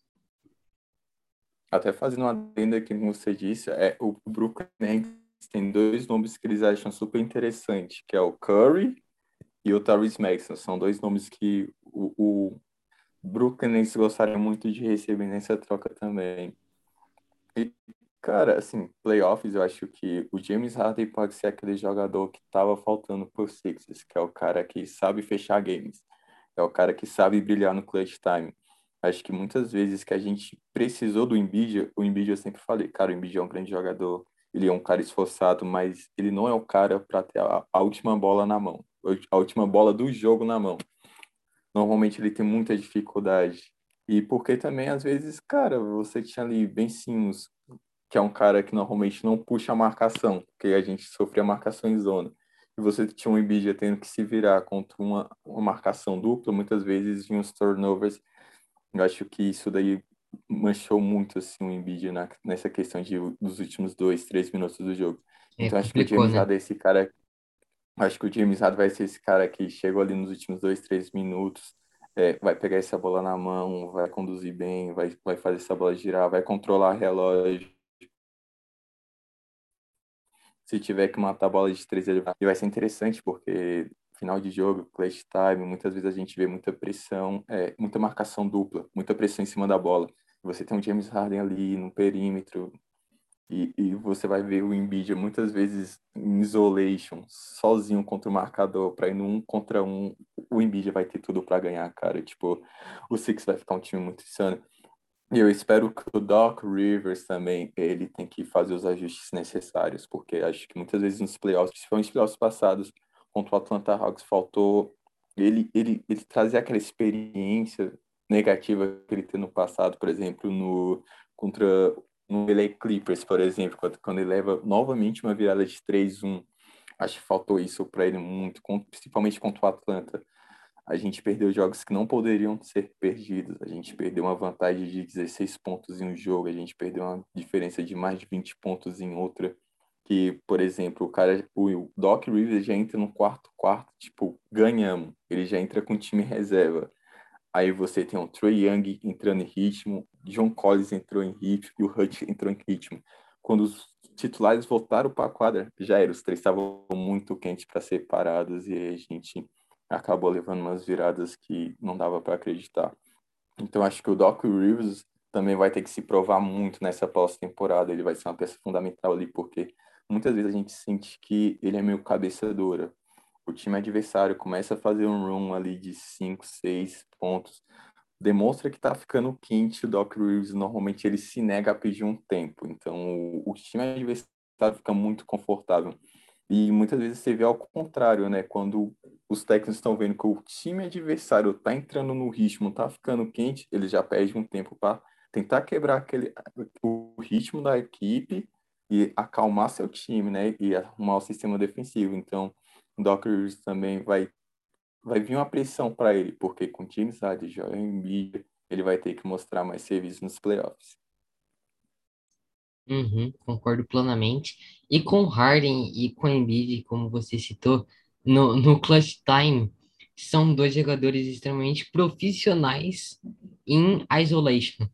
Speaker 2: Até fazendo uma adenda que você disse, é, o Brooklyn Nets tem dois nomes que eles acham super interessantes, que é o Curry e o Tyrese Maxson. São dois nomes que o, o Brooklyn Nets gostaria muito de receber nessa troca também. E, cara, assim, playoffs, eu acho que o James Harden pode ser aquele jogador que estava faltando por Sixers, que é o cara que sabe fechar games, é o cara que sabe brilhar no clutch time. Acho que muitas vezes que a gente precisou do Embiid, o Embiid eu sempre falei, cara, o Embiid é um grande jogador, ele é um cara esforçado, mas ele não é o cara para ter a, a, última bola na mão, a última bola do jogo na mão. Normalmente ele tem muita dificuldade. E porque também, às vezes, cara, você tinha ali Ben Simmons, que é um cara que normalmente não puxa a marcação, porque a gente sofria marcação em zona. E você tinha um Embiid tendo que se virar contra uma, uma marcação dupla, muitas vezes vinha os turnovers. Eu acho que isso daí manchou muito assim o Embiid na, nessa questão de dos últimos dois, três minutos do jogo. É, então acho que o James né? É esse cara. Acho que o James vai ser esse cara que chegou ali nos últimos dois, três minutos, é, vai pegar essa bola na mão, vai conduzir bem, vai, vai fazer essa bola girar, vai controlar relógio. Se tiver que matar a bola de três, ele vai. E vai ser interessante, porque final de jogo, clutch time, muitas vezes a gente vê muita pressão, é, muita marcação dupla, muita pressão em cima da bola. Você tem um James Harden ali no perímetro e, e você vai ver o Embiid muitas vezes em isolation, sozinho contra o marcador, para ir no um contra um, o Embiid vai ter tudo para ganhar, cara. Tipo, o Six vai ficar um time muito insano. E eu espero que o Doc Rivers também, ele tem que fazer os ajustes necessários, porque acho que muitas vezes nos playoffs, principalmente nos playoffs passados, contra o Atlanta Hawks, faltou ele, ele, ele trazer aquela experiência negativa que ele teve no passado, por exemplo, no contra no LA Clippers, por exemplo, quando, quando ele leva novamente uma virada de 3-1. Acho que faltou isso para ele muito, principalmente contra o Atlanta. A gente perdeu jogos que não poderiam ser perdidos. A gente perdeu uma vantagem de 16 pontos em um jogo, a gente perdeu uma diferença de mais de 20 pontos em outra que, por exemplo, o cara, o Doc Rivers já entra no quarto quarto, tipo, ganhamos. Ele já entra com time reserva. Aí você tem o Trey Young entrando em ritmo, John Collins entrou em ritmo e o Hutch entrou em ritmo. Quando os titulares voltaram para a quadra, já era, os três estavam muito quentes para ser parados e a gente acabou levando umas viradas que não dava para acreditar. Então acho que o Doc Rivers também vai ter que se provar muito nessa pós-temporada. Ele vai ser uma peça fundamental ali, porque muitas vezes a gente sente que ele é meio cabeça dura. O time adversário começa a fazer um run ali de 5, 6 pontos, demonstra que tá ficando quente, o Doc Rivers normalmente ele se nega a pedir um tempo. Então o, o time adversário fica muito confortável. E muitas vezes você vê ao contrário, né? Quando os técnicos estão vendo que o time adversário está entrando no ritmo, está ficando quente, eles já perdem um tempo para tentar quebrar aquele, o ritmo da equipe e acalmar seu time, né? E arrumar o sistema defensivo. Então, o Doc Rivers também vai vai vir uma pressão para ele, porque com o Joel Embiid, ele vai ter que mostrar mais serviço nos playoffs.
Speaker 1: Uhum, concordo plenamente. E com Harden e com Embiid, como você citou, no, no clutch time, são dois jogadores extremamente profissionais em isolation.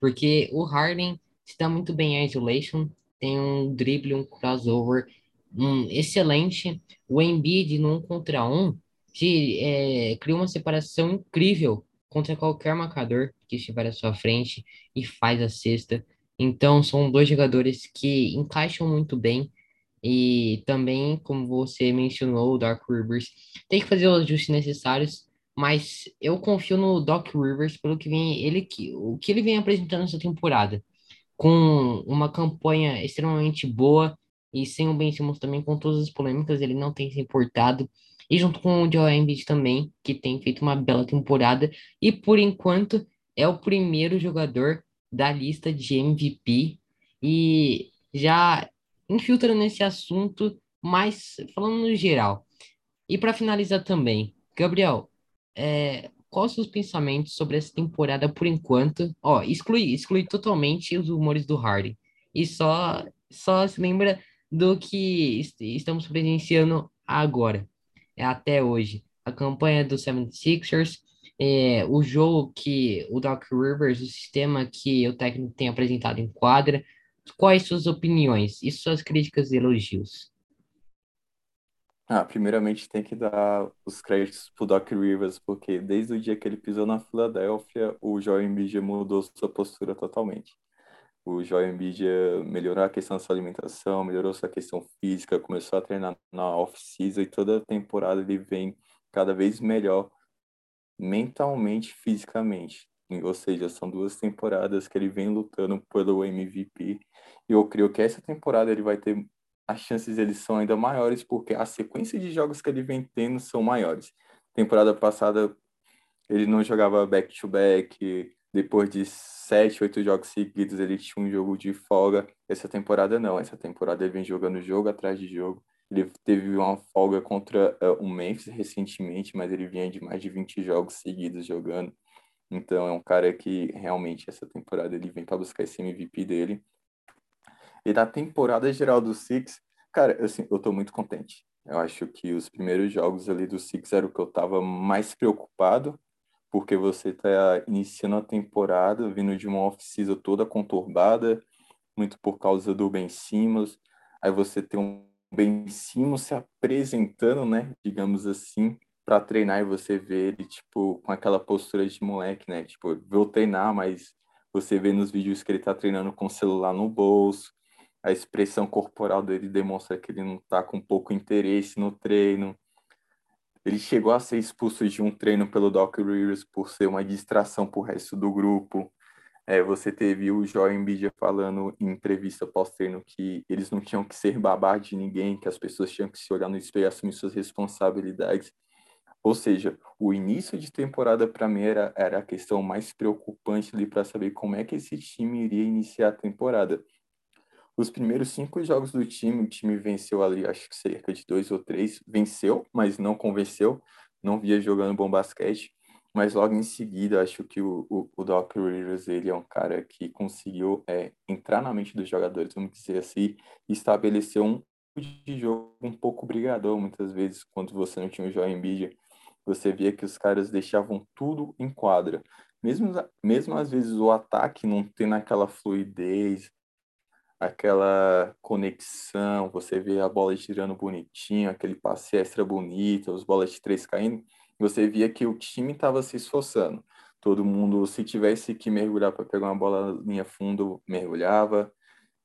Speaker 1: Porque o Harden está muito bem em isolation, tem um drible, um crossover um, excelente. O Embiid no um contra um se, é, cria uma separação incrível contra qualquer marcador que estiver à sua frente e faz a cesta. Então, são dois jogadores que encaixam muito bem. E também, como você mencionou, o Dark Rivers tem que fazer os ajustes necessários, mas eu confio no Doc Rivers pelo que vem ele que o que ele vem apresentando essa temporada, com uma campanha extremamente boa e sem o Ben Simmons também com todas as polêmicas, ele não tem se importado. E junto com o Joel Embiid também, que tem feito uma bela temporada e por enquanto é o primeiro jogador da lista de MVP e já infiltrando nesse assunto, mas falando no geral. E para finalizar também, Gabriel, é, quais os seus pensamentos sobre essa temporada por enquanto? Ó, exclui, exclui totalmente os rumores do Harden e só só se lembra do que estamos presenciando agora, é até hoje. A campanha do 76ers, é, o jogo que o Doc Rivers, o sistema que o técnico tem apresentado em quadra, quais suas opiniões e suas críticas e elogios?
Speaker 2: Ah, primeiramente tem que dar os créditos pro Doc Rivers, porque desde o dia que ele pisou na Filadélfia, o Joel Embiid mudou sua postura totalmente. O Joel Embiid melhorou a questão da sua alimentação, melhorou sua questão física, começou a treinar na off-season e toda temporada ele vem cada vez melhor mentalmente, fisicamente. Ou seja, são duas temporadas que ele vem lutando pelo MVP. E eu creio que essa temporada ele vai ter as chances eles são ainda maiores porque a sequência de jogos que ele vem tendo são maiores. Temporada passada ele não jogava back to back, depois de sete, oito jogos seguidos ele tinha um jogo de folga. Essa temporada não, essa temporada ele vem jogando jogo atrás de jogo. Ele teve uma folga contra uh, o Memphis recentemente, mas ele vinha de mais de 20 jogos seguidos jogando. Então é um cara que realmente essa temporada ele vem para buscar esse MVP dele. E da temporada geral do Six, cara, assim, eu tô muito contente. Eu acho que os primeiros jogos ali do Six era o que eu tava mais preocupado, porque você tá iniciando a temporada vindo de uma off-season toda conturbada, muito por causa do Ben Simmons. Aí você tem um Ben Simmons se apresentando, né, digamos assim, para treinar e você vê ele, tipo, com aquela postura de moleque, né? Tipo, vou treinar, mas você vê nos vídeos que ele tá treinando com o celular no bolso, a expressão corporal dele demonstra que ele não tá com pouco interesse no treino. Ele chegou a ser expulso de um treino pelo Doc Rivers por ser uma distração pro resto do grupo. É, você teve o Joel Embiid falando em entrevista pós-treino que eles não tinham que ser babá de ninguém, que as pessoas tinham que se olhar no espelho e assumir suas responsabilidades. Ou seja, o início de temporada para mim era, era a questão mais preocupante ali para saber como é que esse time iria iniciar a temporada. Os primeiros cinco jogos do time, o time venceu ali, acho que cerca de dois ou três, venceu, mas não convenceu, não via jogando bom basquete. Mas logo em seguida, acho que o, o, o Doc Rivers ele é um cara que conseguiu é, entrar na mente dos jogadores, vamos dizer assim, estabelecer um de jogo um pouco brigador, muitas vezes, quando você não tinha o Joel Embiid você via que os caras deixavam tudo em quadra. Mesmo, mesmo às vezes o ataque não tendo aquela fluidez, aquela conexão, você vê a bola girando bonitinho, aquele passe extra bonito, as bolas de três caindo, você via que o time estava se esforçando. Todo mundo, se tivesse que mergulhar para pegar uma bola linha fundo, mergulhava.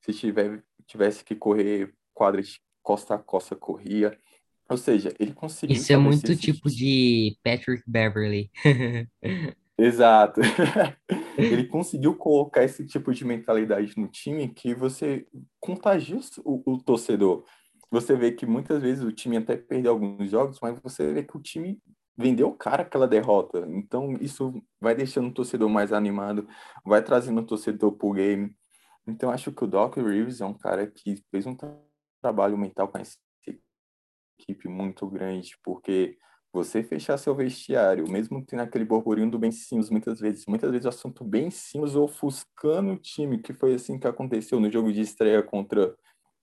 Speaker 2: Se tiver, tivesse que correr quadra de costa a costa, corria. Ou seja, ele conseguiu.
Speaker 1: Isso é muito tipo de Patrick Beverly.
Speaker 2: Exato. ele conseguiu colocar esse tipo de mentalidade no time que você contagia o, o torcedor. você vê que muitas vezes o time até perdeu alguns jogos, mas você vê que o time vendeu cara aquela derrota. Então, isso vai deixando o torcedor mais animado, vai trazendo o torcedor pro game. Então, acho que o Doc Reeves é um cara que fez um trabalho mental com essa equipe muito grande, porque você fechar seu vestiário, mesmo tendo aquele burburinho do Ben Simmons muitas vezes, muitas vezes o assunto Ben Simmons ofuscando o time, que foi assim que aconteceu no jogo de estreia contra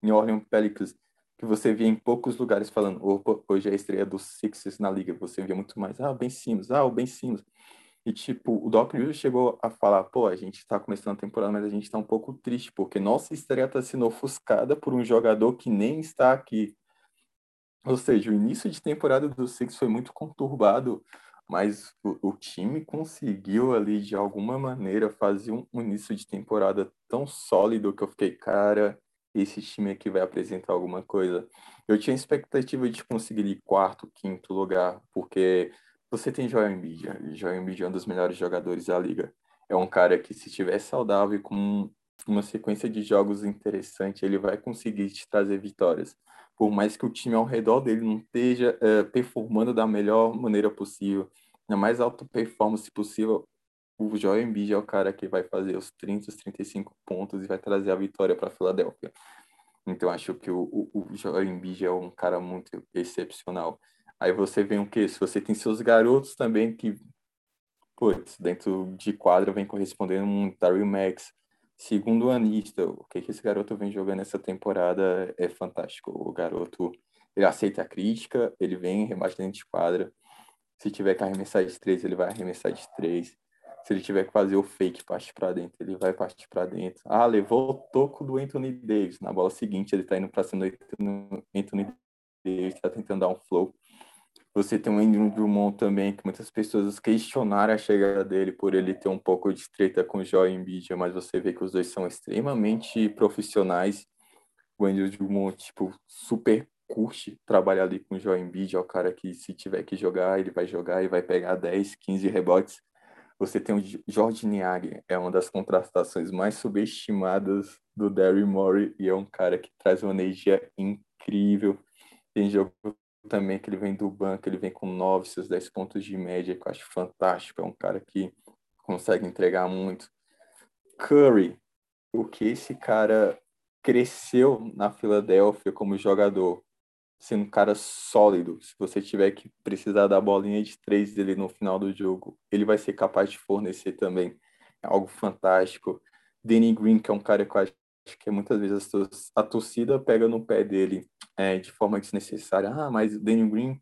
Speaker 2: New Orleans Pelicans, que você via em poucos lugares falando, opa, hoje é a estreia dos Sixers na liga, você via muito mais, ah, o Ben Simmons, ah, o Ben Simmons. E, tipo, o Doc Rivers chegou a falar, pô, a gente tá começando a temporada, mas a gente tá um pouco triste, porque nossa estreia tá sendo ofuscada por um jogador que nem está aqui. Ou seja, o início de temporada do Sixers foi muito conturbado, mas o, o, time conseguiu ali, de alguma maneira, fazer um, um início de temporada tão sólido que eu fiquei, cara, esse time aqui vai apresentar alguma coisa. Eu tinha expectativa de conseguir ir quarto, quinto lugar, porque você tem Joel Embiid. Joel Embiid é um dos melhores jogadores da liga. É um cara que, se estiver saudável e com uma sequência de jogos interessante, ele vai conseguir te trazer vitórias. Por mais que o time ao redor dele não esteja é, performando da melhor maneira possível, na mais alta performance possível, o Joel Embiid é o cara que vai fazer os 30, os 35 pontos e vai trazer a vitória para a Filadélfia. Então acho que o, o, o Joel Embiid é um cara muito excepcional. Aí você vê o quê? Se você tem seus garotos também que, putz, dentro de quadra vem correspondendo um Daryl Max, segundo anista. O que, que esse garoto vem jogando essa temporada é fantástico. O garoto, ele aceita a crítica, ele vem, rebate dentro de quadra. Se tiver que arremessar de três, ele vai arremessar de três se ele tiver que fazer o fake partir para dentro, ele vai partir para dentro. Ah, levou o toco do Anthony Davis. Na bola seguinte, ele está indo para cima do Anthony Davis, está tentando dar um flow. Você tem o Andrew Drummond também, que muitas pessoas questionaram a chegada dele por ele ter um pouco de treta com o Joel Embiid, mas você vê que os dois são extremamente profissionais. O Andrew Drummond, tipo, super curte trabalhar ali com o Joel Embiid, é o cara que se tiver que jogar, ele vai jogar e vai pegar 10, 15 rebotes você tem o Jorge Niag, é uma das contratações mais subestimadas do Derry Morey e é um cara que traz uma energia incrível. Tem jogo também que ele vem do banco, ele vem com 9, seus 10 pontos de média, que eu acho fantástico. É um cara que consegue entregar muito. Curry, o que esse cara cresceu na Filadélfia como jogador sendo um cara sólido. Se você tiver que precisar da bolinha de três dele no final do jogo, ele vai ser capaz de fornecer também. É algo fantástico. Danny Green, que é um cara que eu acho que muitas vezes a torcida pega no pé dele é, de forma desnecessária. Ah, mas Danny Green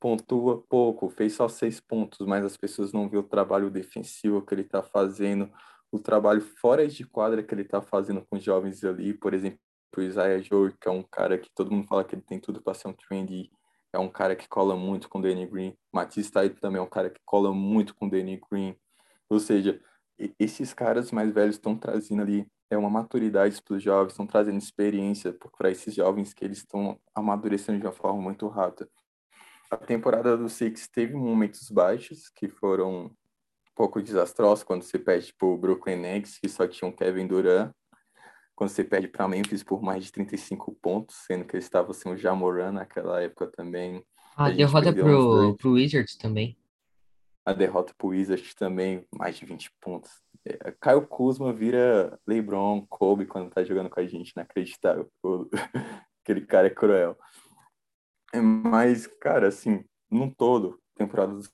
Speaker 2: pontua pouco, fez só seis pontos, mas as pessoas não vê o trabalho defensivo que ele está fazendo, o trabalho fora de quadra que ele está fazendo com os jovens ali, por exemplo, o Isaiah Joe, que é um cara que todo mundo fala que ele tem tudo para ser um trendy, é um cara que cola muito com o Danny Green. Matisse Taito também é um cara que cola muito com o Danny Green. Ou seja, esses caras mais velhos estão trazendo ali é uma maturidade para os jovens, estão trazendo experiência para esses jovens que eles estão amadurecendo de uma forma muito rápida. A temporada do Six teve momentos baixos que foram um pouco desastrosos quando você perde para o Brooklyn Nets, que só tinha um Kevin Durant, quando você perde para Memphis por mais de 35 pontos, sendo que eles estavam sem o Jamoran naquela época também.
Speaker 1: A, a derrota pro, pro Wizards também.
Speaker 2: A derrota pro Wizards também, mais de 20 pontos. É, Caio Kuzma vira LeBron, Kobe quando tá jogando com a gente, inacreditável. Aquele cara é cruel. É, mas, cara, assim, num todo, temporada dos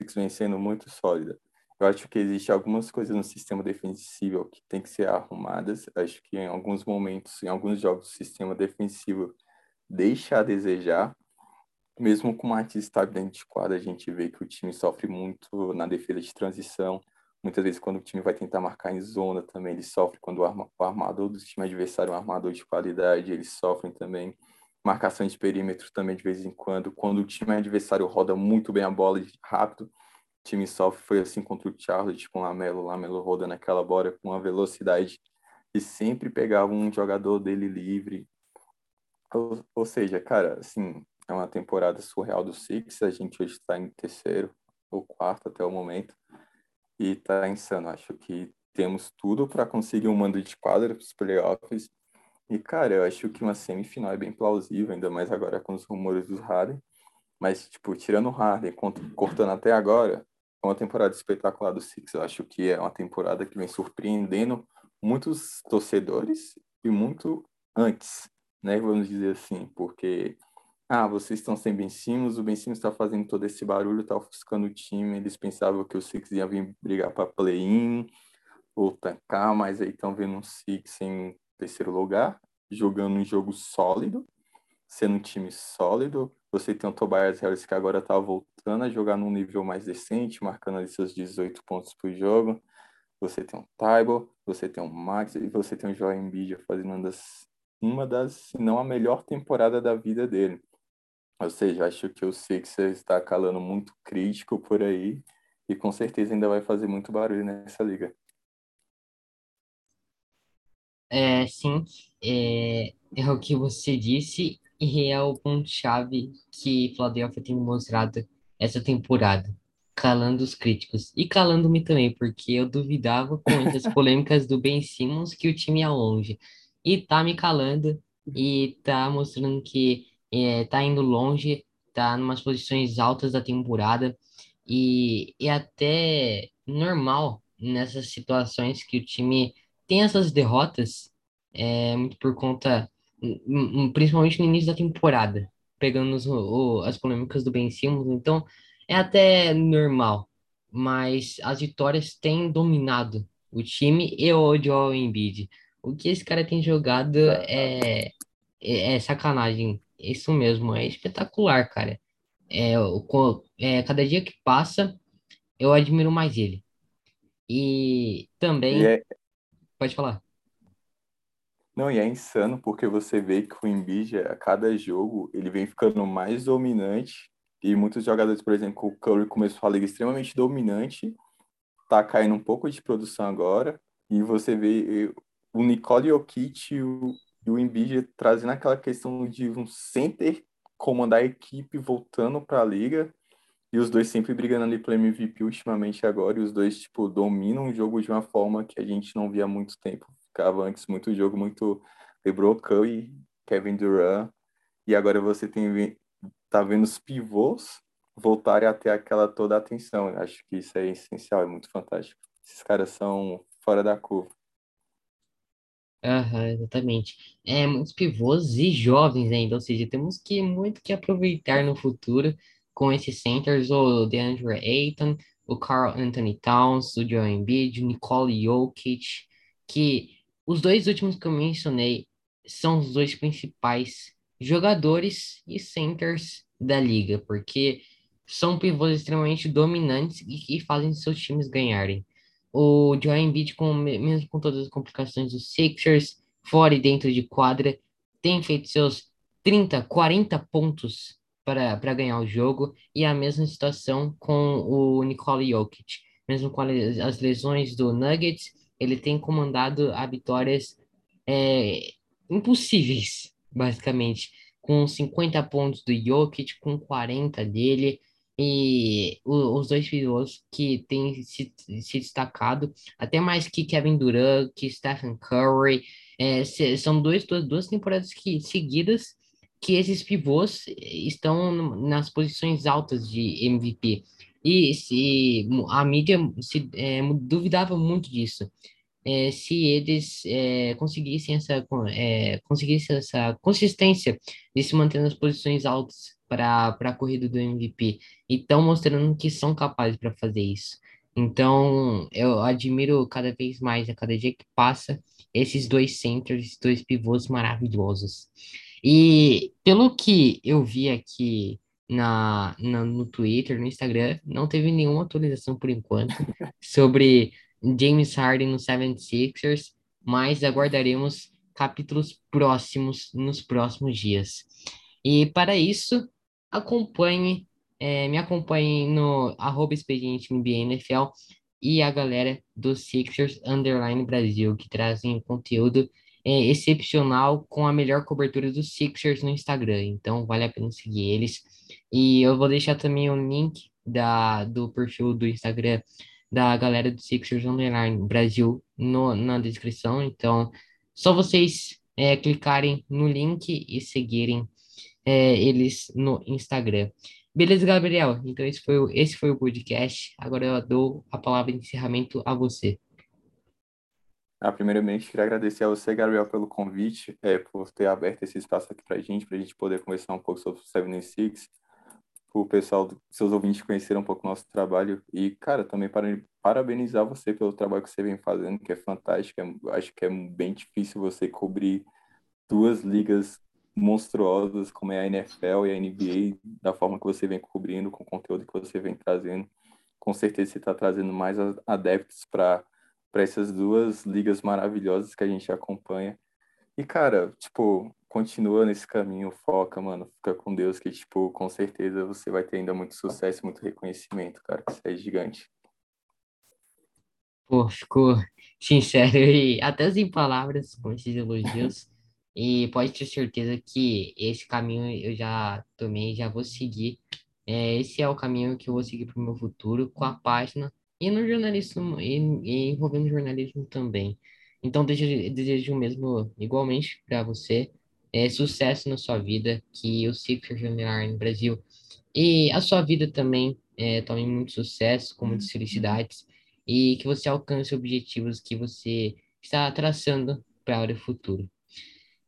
Speaker 2: Six vem sendo muito sólida. Eu acho que existe algumas coisas no sistema defensivo que tem que ser arrumadas. Acho que em alguns momentos, em alguns jogos, o sistema defensivo deixa a desejar. Mesmo com o Martins estar dentro de quadra, a gente vê que o time sofre muito na defesa de transição. Muitas vezes, quando o time vai tentar marcar em zona também, ele sofre. Quando o, arma, o armador do time adversário é um armador de qualidade, eles sofrem também. Marcação de perímetro também, de vez em quando. Quando o time adversário roda muito bem a bola rápido, time sofre foi assim contra o Charlotte com o Lamelo, Lamelo rodando aquela bola com uma velocidade e sempre pegava um jogador dele livre. Ou, ou seja, cara, assim, é uma temporada surreal do Six, a gente hoje está em terceiro ou quarto até o momento e tá insano. Acho que temos tudo para conseguir um mando de quadra para os playoffs E, cara, eu acho que uma semifinal é bem plausível, ainda mais agora com os rumores do Harden. Mas, tipo, tirando o Harden, cortando até agora, uma temporada espetacular do Six. Eu acho que é uma temporada que vem surpreendendo muitos torcedores e muito antes, né? Vamos dizer assim, porque ah, vocês estão sem Ben Simmons, o Ben Simmons está fazendo todo esse barulho, está ofuscando o time, eles pensavam que o Six ia vir brigar para play-in ou tancar, mas aí estão vendo um Six em terceiro lugar, jogando um jogo sólido, sendo um time sólido. Você tem o Tobias Harris que agora está voltando a jogar num nível mais decente, marcando ali seus 18 pontos por jogo. Você tem o Taibo, você tem o Max e você tem o Joel Embiid fazendo uma das, uma das, se não a melhor temporada da vida dele. Ou seja, acho que o Sixers está calando muito crítico por aí e com certeza ainda vai fazer muito barulho nessa liga.
Speaker 1: É, sim, é, é o que você disse e é o ponto-chave que Philadelphia tem mostrado essa temporada, calando os críticos. E calando-me também, porque eu duvidava com essas polêmicas do Ben Simmons que o time ia longe. E tá me calando e tá mostrando que é, tá indo longe, tá numas posições altas da temporada. E é até normal nessas situações que o time tem essas derrotas, é, muito por conta, principalmente no início da temporada, pegando os, o, as polêmicas do Ben Simmons, então é até normal, mas as vitórias têm dominado o time e o Joel Embiid. O que esse cara tem jogado é, é, é sacanagem. Isso mesmo, é espetacular, cara. É, é, cada dia que passa, eu admiro mais ele. E também,
Speaker 2: E é,
Speaker 1: pode falar.
Speaker 2: Não, e é insano porque você vê que o Embiid, a cada jogo, ele vem ficando mais dominante e muitos jogadores, por exemplo, o Curry começou a liga extremamente dominante, tá caindo um pouco de produção agora, e você vê o Nicole Jokic e o, e o Embiid trazendo aquela questão de um center comandar a equipe voltando para a liga e os dois sempre brigando ali pelo MVP ultimamente agora e os dois tipo dominam o jogo de uma forma que a gente não via há muito tempo. Ficava antes muito jogo muito LeBron Curry, Kevin Durant e agora você tem tá vendo os pivôs voltarem a ter aquela toda a atenção. Acho que isso é essencial, é muito fantástico. Esses caras são fora da curva.
Speaker 1: Aham, exatamente. É, muitos pivôs e jovens ainda, ou seja, temos que muito que aproveitar no futuro com esses centers, o DeAndre Ayton, o Carl Anthony Towns, o Joel Embiid, o Nicole Jokic, que os dois últimos que eu mencionei são os dois principais jogadores e centers da liga, porque são pivôs extremamente dominantes e que fazem seus times ganharem o Joel Embiid, com, mesmo com todas as complicações dos Sixers, fora e dentro de quadra, tem feito seus 30, 40 pontos para, ganhar o jogo, e a mesma situação com o Nikola Jokic. Mesmo com as lesões do Nuggets, ele tem comandado a vitórias é, impossíveis, basicamente, com 50 pontos do Jokic, com 40 dele, e o- os dois pivôs que têm se, se destacado, até mais que Kevin Durant, que Stephen Curry, é, se- são dois, duas, duas temporadas que, seguidas que esses pivôs estão nas posições altas de MVP. E se a mídia se, é, duvidava muito disso. É, se eles é, conseguissem essa, é, conseguissem essa consistência de se manter nas posições altas para a corrida do MVP e estão mostrando que são capazes para fazer isso. Então, eu admiro cada vez mais, a cada dia que passa, esses dois centers, esses dois pivôs maravilhosos. E pelo que eu vi aqui na, na, no Twitter, no Instagram, não teve nenhuma atualização por enquanto sobre James Harden no 76ers, mas aguardaremos capítulos próximos nos próximos dias. E para isso, acompanhe, é, me acompanhe no arroba expediente NFL e a galera do Sixers Underline Brasil, que trazem conteúdo é, excepcional com a melhor cobertura dos Sixers no Instagram. Então, vale a pena seguir eles. E eu vou deixar também o link da, do perfil do Instagram da galera do Sixers Underline Brasil no, na descrição. Então, só vocês é, clicarem no link e seguirem é, eles no Instagram. Beleza, Gabriel? Então esse foi, o- esse foi o podcast. Agora eu dou a palavra de encerramento a você.
Speaker 2: Ah, primeiramente, queria agradecer a você, Gabriel, pelo convite, é, por ter aberto esse espaço aqui para a gente, para a gente poder conversar um pouco sobre o 76, para o pessoal, do- seus ouvintes conhecerem um pouco o nosso trabalho. E, cara, também para, parabenizar você pelo trabalho que você vem fazendo, que é fantástico. É, acho que é bem difícil você cobrir duas ligas monstruosas como é a NFL e a NBA, da forma que você vem cobrindo, com o conteúdo que você vem trazendo. Com certeza você está trazendo mais adeptos para para essas duas ligas maravilhosas que a gente acompanha. E, cara, tipo, continua nesse caminho, foca, mano, fica com Deus, que, tipo, com certeza você vai ter ainda muito sucesso, muito reconhecimento, cara, que isso é gigante.
Speaker 1: Pô, ficou sincero e até sem palavras com esses elogios. E pode ter certeza que esse caminho eu já tomei, já vou seguir. É, esse é o caminho que eu vou seguir para o meu futuro com a página e no jornalismo e, e envolvendo jornalismo também. Então desejo, desejo mesmo igualmente para você é, sucesso na sua vida, que o Ciclo General no Brasil e a sua vida também é, tome muito sucesso, com muitas felicidades e que você alcance objetivos que você está traçando para o futuro.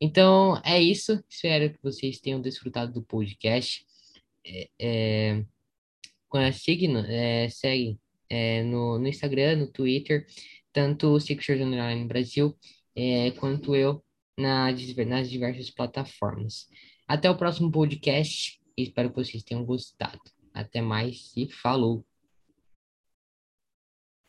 Speaker 1: Então, é isso. Espero que vocês tenham desfrutado do podcast. É, com a Signo, é, segue é, no, no Instagram, no Twitter, tanto o Six Online Brasil, é, quanto eu na, nas diversas plataformas. Até o próximo podcast. Espero que vocês tenham gostado. Até mais e falou!